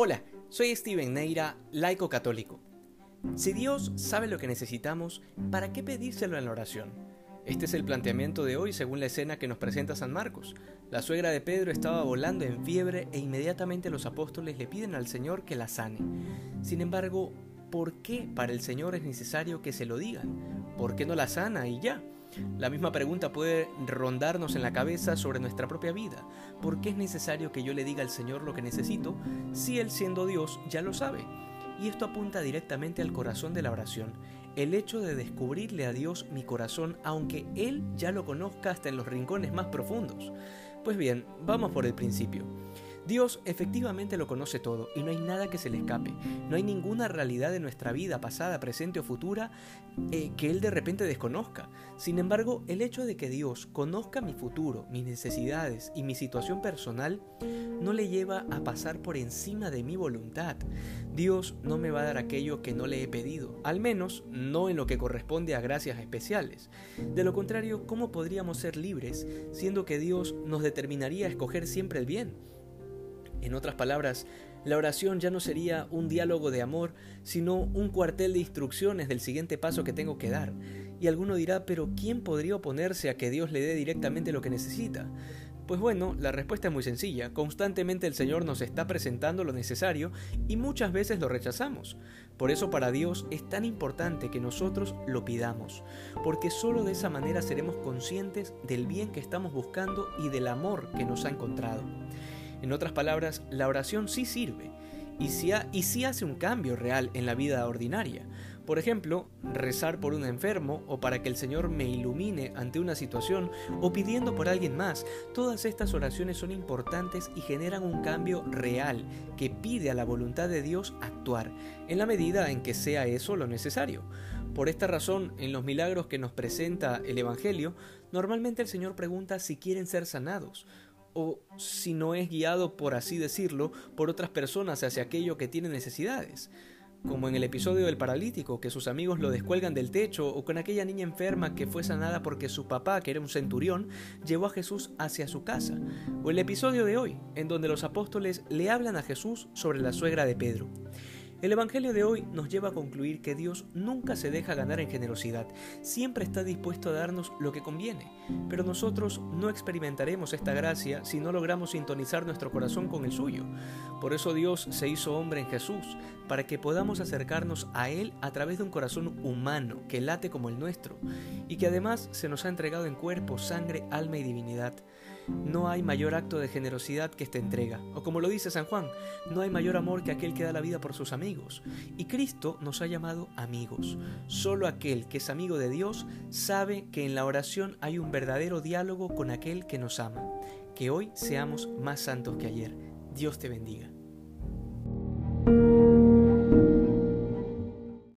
Hola, soy Steven Neira, laico católico. Si Dios sabe lo que necesitamos, ¿para qué pedírselo en la oración? Este es el planteamiento de hoy según la escena que nos presenta San Marcos. La suegra de Pedro estaba volando en fiebre e inmediatamente los apóstoles le piden al Señor que la sane. Sin embargo, ¿por qué para el Señor es necesario que se lo digan? ¿Por qué no la sana y ya? La misma pregunta puede rondarnos en la cabeza sobre nuestra propia vida. ¿Por qué es necesario que yo le diga al Señor lo que necesito si Él siendo Dios ya lo sabe? Y esto apunta directamente al corazón de la oración, el hecho de descubrirle a Dios mi corazón aunque Él ya lo conozca hasta en los rincones más profundos. Pues bien, vamos por el principio. Dios efectivamente lo conoce todo y no hay nada que se le escape. No hay ninguna realidad de nuestra vida, pasada, presente o futura, eh, que Él de repente desconozca. Sin embargo, el hecho de que Dios conozca mi futuro, mis necesidades y mi situación personal, no le lleva a pasar por encima de mi voluntad. Dios no me va a dar aquello que no le he pedido, al menos no en lo que corresponde a gracias especiales. De lo contrario, ¿cómo podríamos ser libres siendo que Dios nos determinaría a escoger siempre el bien? En otras palabras, la oración ya no sería un diálogo de amor, sino un cuartel de instrucciones del siguiente paso que tengo que dar. Y alguno dirá, pero ¿quién podría oponerse a que Dios le dé directamente lo que necesita? Pues bueno, la respuesta es muy sencilla. Constantemente el Señor nos está presentando lo necesario y muchas veces lo rechazamos. Por eso para Dios es tan importante que nosotros lo pidamos, porque solo de esa manera seremos conscientes del bien que estamos buscando y del amor que nos ha encontrado. En otras palabras, la oración sí sirve y sí, hace un cambio real en la vida ordinaria. Por ejemplo, rezar por un enfermo o para que el Señor me ilumine ante una situación o pidiendo por alguien más. Todas estas oraciones son importantes y generan un cambio real que pide a la voluntad de Dios actuar, en la medida en que sea eso lo necesario. Por esta razón, en los milagros que nos presenta el Evangelio, normalmente el Señor pregunta si quieren ser sanados o si no es guiado, por así decirlo, por otras personas hacia aquello que tiene necesidades, como en el episodio del paralítico, que sus amigos lo descuelgan del techo, o con aquella niña enferma que fue sanada porque su papá, que era un centurión, llevó a Jesús hacia su casa, o el episodio de hoy, en donde los apóstoles le hablan a Jesús sobre la suegra de Pedro. El Evangelio de hoy nos lleva a concluir que Dios nunca se deja ganar en generosidad, siempre está dispuesto a darnos lo que conviene, pero nosotros no experimentaremos esta gracia si no logramos sintonizar nuestro corazón con el suyo. Por eso Dios se hizo hombre en Jesús, para que podamos acercarnos a Él a través de un corazón humano que late como el nuestro, y que además se nos ha entregado en cuerpo, sangre, alma y divinidad. No hay mayor acto de generosidad que esta entrega, o como lo dice San Juan, no hay mayor amor que aquel que da la vida por sus amigos. Y Cristo nos ha llamado amigos. Solo aquel que es amigo de Dios sabe que en la oración hay un verdadero diálogo con aquel que nos ama. Que hoy seamos más santos que ayer. Dios te bendiga.